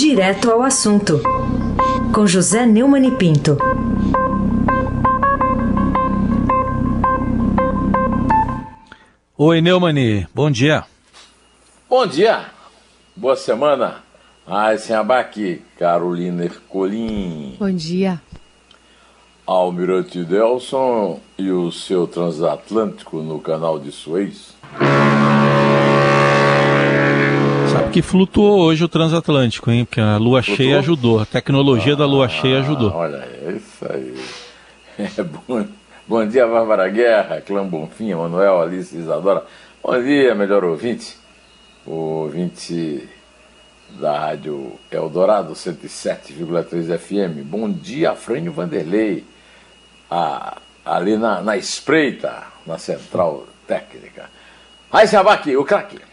Direto ao assunto, com José Neumann e Pinto. Oi, Neumani, bom dia. Bom dia, boa semana. Aysen Abac, Carolina Ercolim. Bom dia. Almirante Delson e o seu transatlântico no canal de Suez. Que flutuou hoje o transatlântico, hein? Porque a lua flutuou? cheia ajudou, a tecnologia ah, da lua cheia ajudou. Olha, é isso aí. É bom. Bom dia, Bárbara Guerra, Clã Bonfim, Manuel, Alice Isadora. Bom dia, melhor ouvinte. O ouvinte da Rádio Eldorado 107,3 FM. Bom dia, Frânio Vanderlei, a, ali na, na espreita, na central técnica. Aí, Abac, o craque.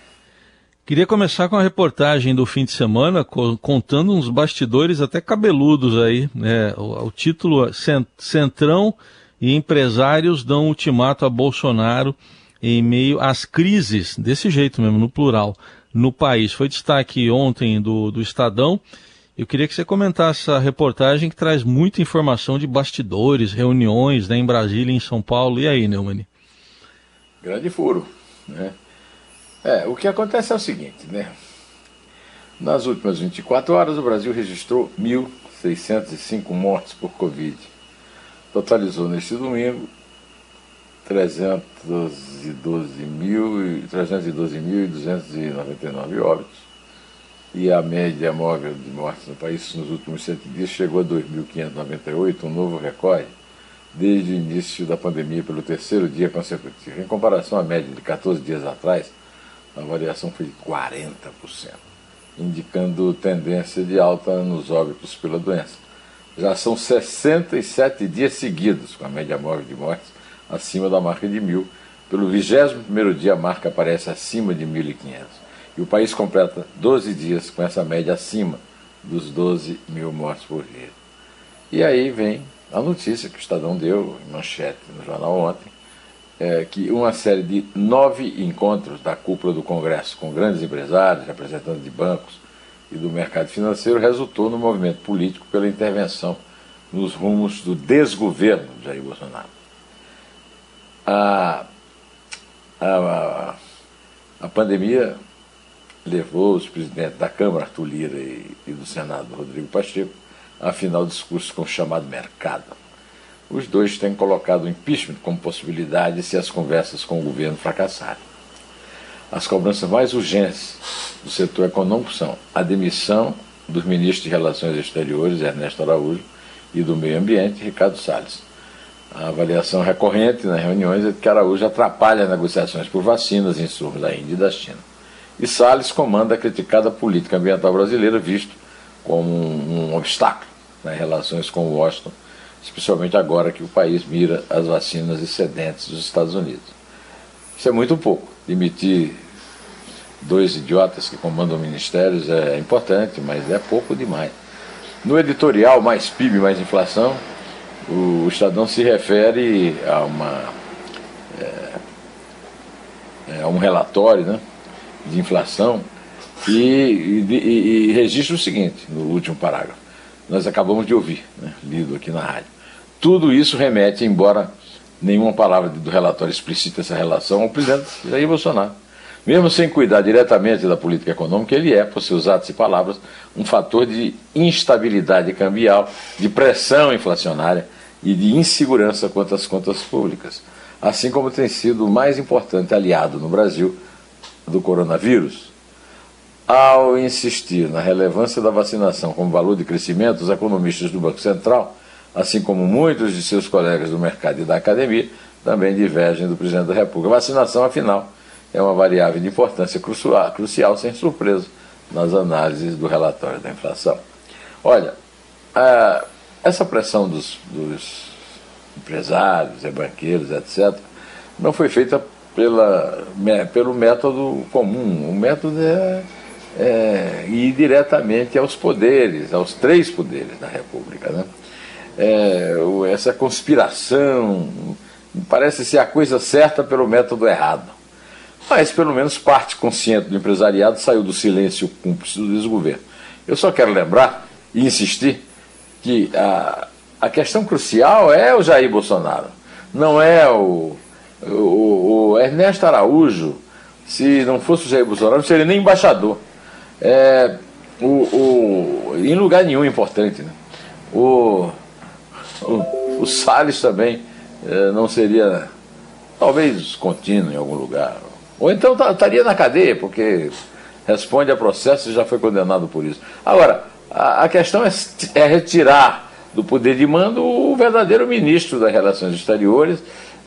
Queria começar com a reportagem do fim de semana, contando uns bastidores até cabeludos aí. Né? O, o título é Centrão e empresários dão ultimato a Bolsonaro em meio às crises, desse jeito mesmo, no plural, no país. Foi destaque ontem do, do Estadão. Eu queria que você comentasse essa reportagem que traz muita informação de bastidores, reuniões né, em Brasília, em São Paulo. E aí, Neumann? Grande furo. Né? É, o que acontece é o seguinte, né? Nas últimas 24 horas, o Brasil registrou 1.605 mortes por Covid. Totalizou neste domingo 312.299 óbitos e a média móvel de mortes no país nos últimos sete dias chegou a 2.598, um novo recorde, desde o início da pandemia pelo terceiro dia consecutivo. Em comparação à média de 14 dias atrás, a variação foi de 40%, indicando tendência de alta nos óbitos pela doença. Já são 67 dias seguidos com a média móvel de mortes acima da marca de mil. Pelo 21 dia, a marca aparece acima de 1.500. E o país completa 12 dias com essa média acima dos 12 mil mortes por dia. E aí vem a notícia que o Estadão deu, em manchete no jornal ontem, é, que uma série de nove encontros da cúpula do Congresso com grandes empresários, representantes de bancos e do mercado financeiro resultou no movimento político pela intervenção nos rumos do desgoverno de Jair Bolsonaro a, a, a pandemia levou os presidentes da Câmara, Arthur Lira, e, e do Senado, Rodrigo Pacheco, a afinar o discurso com o chamado mercado. Os dois têm colocado o impeachment como possibilidade se as conversas com o governo fracassarem. As cobranças mais urgentes do setor econômico são a demissão dos ministros de Relações Exteriores, Ernesto Araújo, e do Meio Ambiente, Ricardo Salles a avaliação recorrente nas reuniões é que Araújo atrapalha negociações por vacinas, insumos da Índia e da China. E Salles comanda a criticada política ambiental brasileira, visto como um, um obstáculo nas relações com Washington, especialmente agora que o país mira as vacinas excedentes dos Estados Unidos. Isso é muito pouco. Demitir dois idiotas que comandam ministérios é importante, mas é pouco demais. No editorial, mais PIB, mais inflação, o Estadão se refere a uma é, é, a um relatório né, de inflação e, e, e, registra o seguinte no último parágrafo. Nós acabamos de ouvir, né, lido aqui na rádio. Tudo isso remete, embora nenhuma palavra do relatório explicite essa relação, ao presidente Jair Bolsonaro. Mesmo sem cuidar diretamente da política econômica, ele é, por seus atos e palavras, um fator de instabilidade cambial, de pressão inflacionária e de insegurança quanto às contas públicas, assim como tem sido o mais importante aliado no Brasil do coronavírus. Ao insistir na relevância da vacinação como valor de crescimento, os economistas do Banco Central, assim como muitos de seus colegas do mercado e da academia, também divergem do presidente da República. A vacinação, afinal, é uma variável de importância crucial, crucial sem surpresa, nas análises do relatório da inflação. Olha, a essa pressão dos, dos empresários, banqueiros, etc., não foi feita pela, pelo método comum. O método é, é ir diretamente aos poderes, aos três poderes da República. Né? É, essa conspiração parece ser a coisa certa pelo método errado. Mas pelo menos parte consciente do empresariado saiu do silêncio cúmplice do desgoverno Eu só quero lembrar e insistir que a, a questão crucial é o Jair Bolsonaro, não é o, o, o Ernesto Araújo. Se não fosse o Jair Bolsonaro, não seria nem embaixador. É, o, o, em lugar nenhum importante. Né? O, o, Salles também é, não seria, talvez, contínuo em algum lugar. Ou então estaria na cadeia, porque responde a processo e já foi condenado por isso. Agora, a, a questão é, é, retirar do poder de mando o verdadeiro ministro das Relações Exteriores,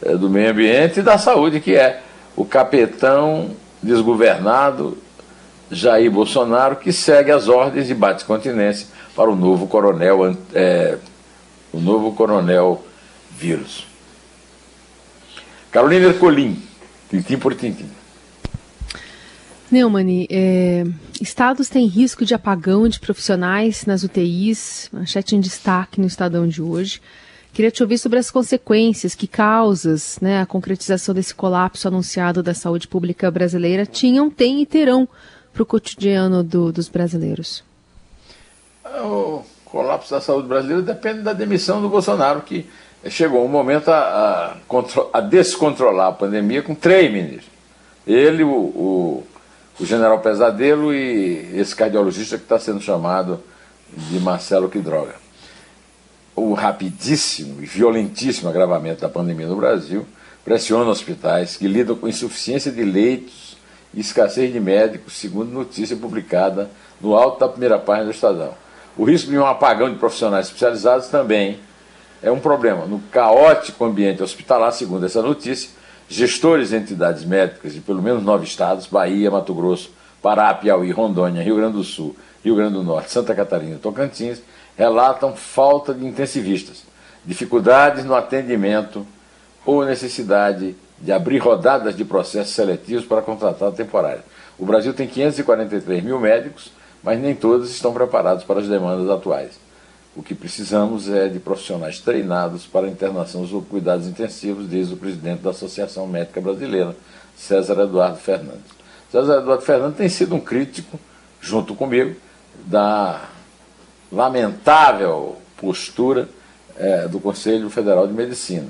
é, do Meio Ambiente e da Saúde, que é o capitão desgovernado Jair Bolsonaro, que segue as ordens de bate-continência para o novo coronel, é, o novo coronel vírus. Carolina Ercolim, tintim por tintim. Neumann, é, estados têm risco de apagão de profissionais nas UTIs, manchete em destaque no Estadão de hoje. Queria te ouvir sobre as consequências, que causas né, a concretização desse colapso anunciado da saúde pública brasileira tinham, têm e terão para o cotidiano do, dos brasileiros. O colapso da saúde brasileira depende da demissão do Bolsonaro, que chegou um momento a, a, a descontrolar a pandemia com três ministros. Ele, o, o o general Pesadelo e esse cardiologista que está sendo chamado de Marcelo Quidroga. O rapidíssimo e violentíssimo agravamento da pandemia no Brasil pressiona hospitais que lidam com insuficiência de leitos e escassez de médicos, segundo notícia publicada no alto da primeira página do Estadão. O risco de um apagão de profissionais especializados também é um problema. No caótico ambiente hospitalar, segundo essa notícia, Gestores de entidades médicas de pelo menos nove estados, Bahia, Mato Grosso, Pará, Piauí, Rondônia, Rio Grande do Sul, Rio Grande do Norte, Santa Catarina e Tocantins, relatam falta de intensivistas, dificuldades no atendimento ou necessidade de abrir rodadas de processos seletivos para contratar temporário. O Brasil tem 543 mil médicos, mas nem todos estão preparados para as demandas atuais. O que precisamos é de profissionais treinados para internação ou cuidados intensivos, diz o presidente da Associação Médica Brasileira, César Eduardo Fernandes. César Eduardo Fernandes tem sido um crítico, junto comigo, da lamentável postura é, do Conselho Federal de Medicina.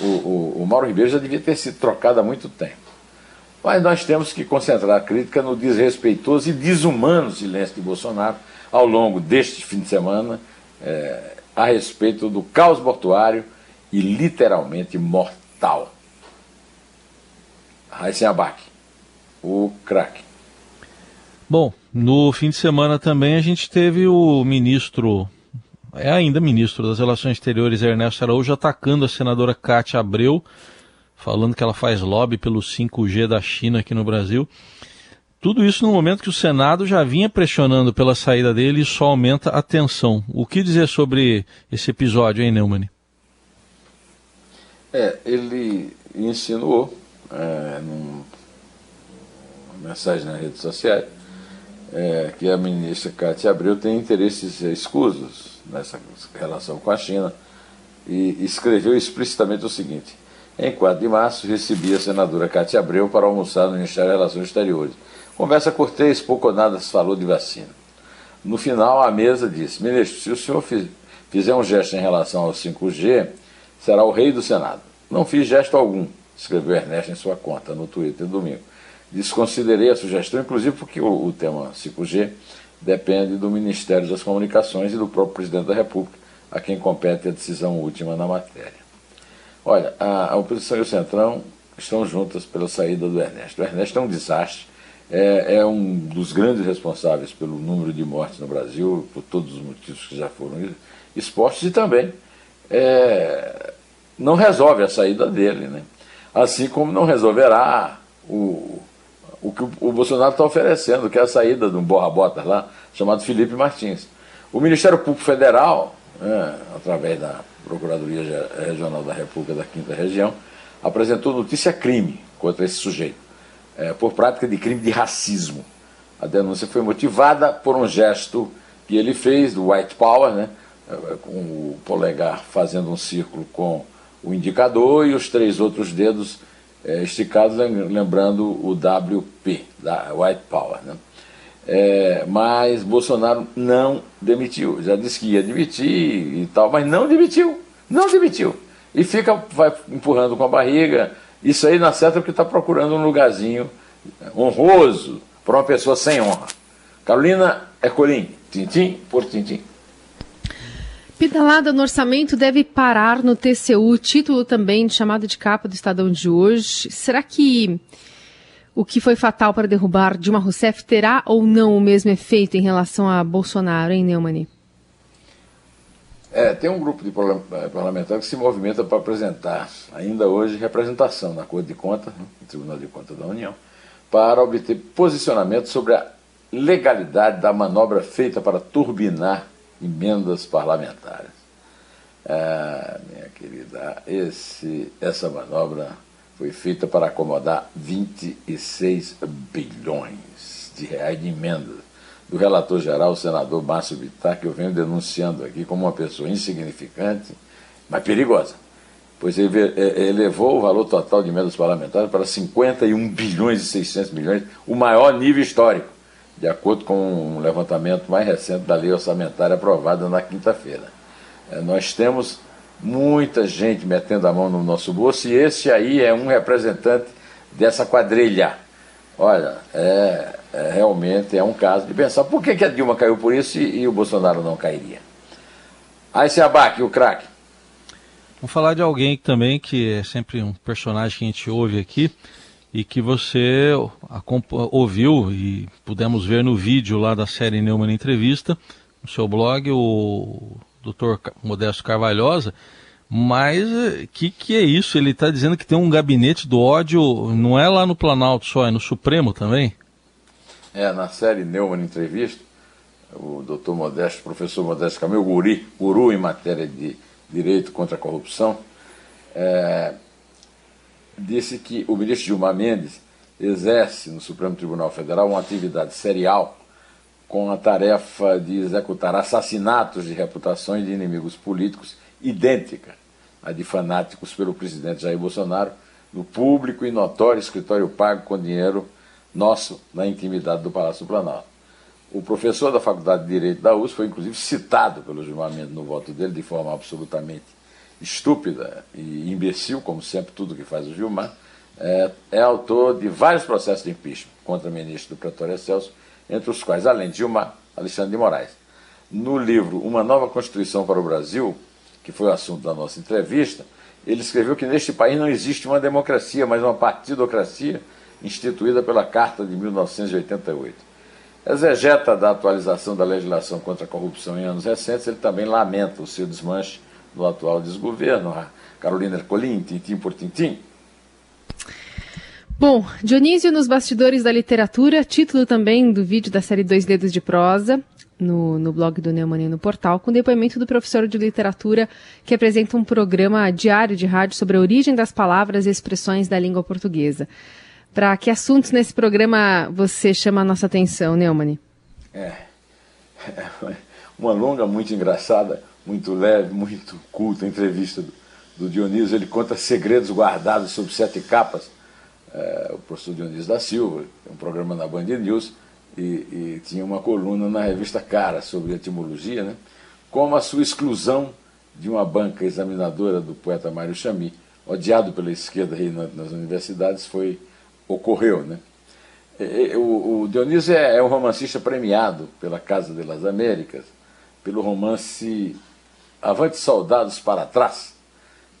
O, o, o Mauro Ribeiro já devia ter sido trocado há muito tempo. Mas nós temos que concentrar a crítica no desrespeitoso e desumano silêncio de Bolsonaro ao longo deste fim de semana é, a respeito do caos mortuário e literalmente mortal. Raíssen Abac, o craque. Bom, no fim de semana também a gente teve o ministro, é ainda ministro das Relações Exteriores, Ernesto Araújo, atacando a senadora Cátia Abreu, falando que ela faz lobby pelo 5G da China aqui no Brasil. Tudo isso no momento que o Senado já vinha pressionando pela saída dele e só aumenta a tensão. O que dizer sobre esse episódio, hein, Neumann? É, ele insinuou, é, numa mensagem nas redes sociais, é, que a ministra Cátia Abreu tem interesses escusos nessa relação com a China e escreveu explicitamente o seguinte: em 4 de março, recebi a senadora Cátia Abreu para almoçar no Ministério das Relações Exteriores Conversa cortês, pouco ou nada se falou de vacina. No final, a mesa disse: Ministro, se o senhor fizer um gesto em relação ao 5G, será o rei do Senado. Não fiz gesto algum, escreveu Ernesto em sua conta no Twitter domingo. Desconsiderei a sugestão, inclusive porque o, o tema 5G depende do Ministério das Comunicações e do próprio presidente da República, a quem compete a decisão última na matéria. Olha, a, a oposição e o Centrão estão juntas pela saída do Ernesto. O Ernesto é um desastre é, é, um dos grandes responsáveis pelo número de mortes no Brasil, por todos os motivos que já foram expostos, e também é, não resolve a saída dele. Né? Assim como não resolverá o, o que o, o Bolsonaro está oferecendo, que é a saída de um borra-bota lá, chamado Felipe Martins. O Ministério Público Federal, né, através da Procuradoria Regional da República da Quinta Região, apresentou notícia crime contra esse sujeito é, por prática de crime de racismo. A denúncia foi motivada por um gesto que ele fez do White Power, né, é, com o polegar fazendo um círculo com o indicador e os três outros dedos é, esticados, lembrando o WP, da White Power. Né. É, mas Bolsonaro não demitiu. Já disse que ia demitir e tal, mas não demitiu. Não demitiu. E fica, vai empurrando com a barriga. Isso aí não acerta porque está procurando um lugarzinho honroso para uma pessoa sem honra. Carolina Ercolim, tintim por tintim. Pedalada no orçamento deve parar no TCU, título também de chamada de capa do Estadão de hoje. Será que o que foi fatal para derrubar Dilma Rousseff terá ou não o mesmo efeito em relação a Bolsonaro, hein, Neumann? É, tem um grupo de eh, parlamentares que se movimenta para apresentar, ainda hoje, representação na Corte de Contas, né, no Tribunal de Contas da União, para obter posicionamento sobre a legalidade da manobra feita para turbinar emendas parlamentares. É, minha querida, esse, essa manobra foi feita para acomodar 26 bilhões de reais de emendas do relator geral, o senador Márcio Bittar, que eu venho denunciando aqui como uma pessoa insignificante, mas perigosa, pois ele elevou o valor total de emendas parlamentares para 51 bilhões e 600 milhões, o maior nível histórico, de acordo com um levantamento mais recente da lei orçamentária aprovada na quinta-feira. É, nós temos muita gente metendo a mão no nosso bolso, e esse aí é um representante dessa quadrilha. Olha, é, é realmente é um caso de pensar por que, que a Dilma caiu por isso e, e o Bolsonaro não cairia. Aí se abaque o craque. Vamos falar de alguém também que é sempre um personagem que a gente ouve aqui e que você ouviu e pudemos ver no vídeo lá da série Neumann Entrevista, no seu blog, o doutor Modesto Carvalhosa, mas o eh, que, que é isso? Ele está dizendo que tem um gabinete do ódio, não é lá no Planalto só, é no Supremo também? É, na série Neumann Entrevista, o doutor Modesto, professor Modesto Camilo Guri, guru em matéria de direito contra a corrupção, é, disse que o ministro Gilmar Mendes exerce no Supremo Tribunal Federal uma atividade serial com a tarefa de executar assassinatos de reputações de inimigos políticos idêntica à de fanáticos pelo presidente Jair Bolsonaro no público e notório escritório pago com dinheiro nosso na intimidade do Palácio do Planalto. O professor da Faculdade de Direito da USP foi inclusive citado pelo Mendes no voto dele de forma absolutamente estúpida e imbecil, como sempre tudo que faz o Gilmar, é, é autor de vários processos de impeachment contra o ministro do Pretório Celso entre os quais, além de Gilmar, Alexandre de Moraes. No livro Uma Nova Constituição para o Brasil, que foi o assunto da nossa entrevista, ele escreveu que neste país não existe uma democracia, mas uma partidocracia instituída pela Carta de 1988. Exegeta da atualização da legislação contra a corrupção em anos recentes, ele também lamenta o seu desmanche no atual desgoverno. Carolina Ercolim, tintim por tintim. Bom, Dionísio nos bastidores da literatura, título também do vídeo da série Dois Dedos de Prosa, no, no blog do Neumann no portal, com depoimento do professor de literatura que apresenta um programa diário de rádio sobre a origem das palavras e expressões da língua portuguesa. Para que assuntos nesse programa você chama a nossa atenção, Neumann? É, é uma longa, muito engraçada, muito leve, muito culta entrevista do, do Dionísio. Ele conta segredos guardados sob sete capas é, o professor Dionísio da Silva, um programa na Band News, e, e, tinha uma coluna na revista Cara sobre etimologia, né? como a sua exclusão de uma banca examinadora do poeta Mário Chami, odiado pela esquerda nas universidades, foi ocorreu. Né? O, o Dionísio é, é um romancista premiado pela Casa de las Américas, pelo romance Avante Soldados para Trás,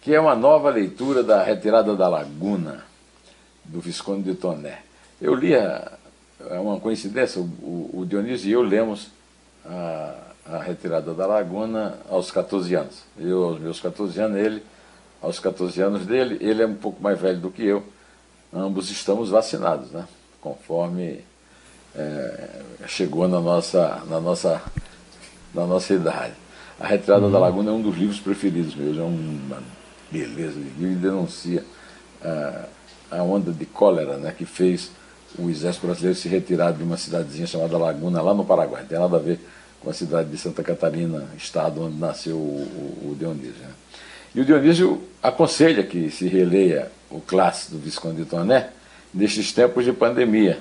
que é uma nova leitura da Retirada da Laguna, do Visconde de Toné. Eu li, a, é uma coincidência, o, o Dionísio e eu lemos a, a Retirada da Laguna aos 14 anos. Eu aos meus 14 anos, ele aos 14 anos dele, ele é um pouco mais velho do que eu. Ambos estamos vacinados, né? conforme é, chegou na nossa, na, nossa, na nossa idade. A Retirada uhum. da Laguna é um dos livros preferidos meus, é uma beleza de livro e denuncia. Uh, a onda de cólera né, que fez o exército brasileiro se retirar de uma cidadezinha chamada Laguna, lá no Paraguai. Não tem nada a ver com a cidade de Santa Catarina, estado onde nasceu o, o, Dionísio. Né? E o Dionísio aconselha que se releia o clássico do Visconde de Toné nestes tempos de pandemia.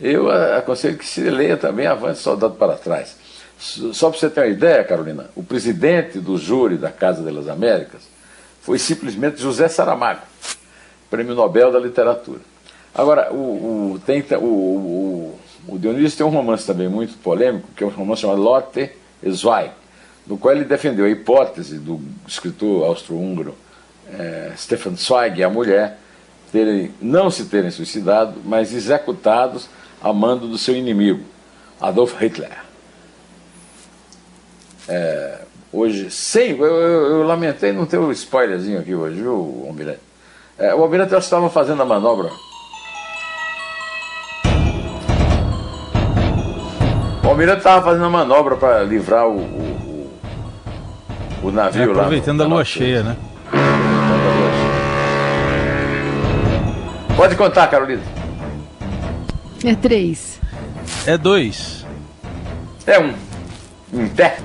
Eu aconselho que se leia também Avante Soldado para Trás. Só para você ter uma ideia, Carolina, o presidente do júri da Casa das Américas foi simplesmente José Saramago, prêmio Nobel da Literatura. Agora, o, o, tem, o, o, o Dionísio tem um romance também muito polêmico, que é um romance chamado Lotte Zweig, no qual ele defendeu a hipótese do escritor austro-húngaro é, Stefan Zweig e a mulher terem, não se terem suicidado, mas executados a mando do seu inimigo, Adolf Hitler. É, hoje, sem, eu, eu, eu, lamentei não ter o um spoilerzinho aqui hoje, viu, Almirante? É, o Almirante estava fazendo a manobra. O Almirante estava fazendo a manobra para livrar o, o, o navio é, aproveitando lá. Aproveitando a lua cheia, né? Pode contar, Carolina. É três. É dois. É um. Um pé.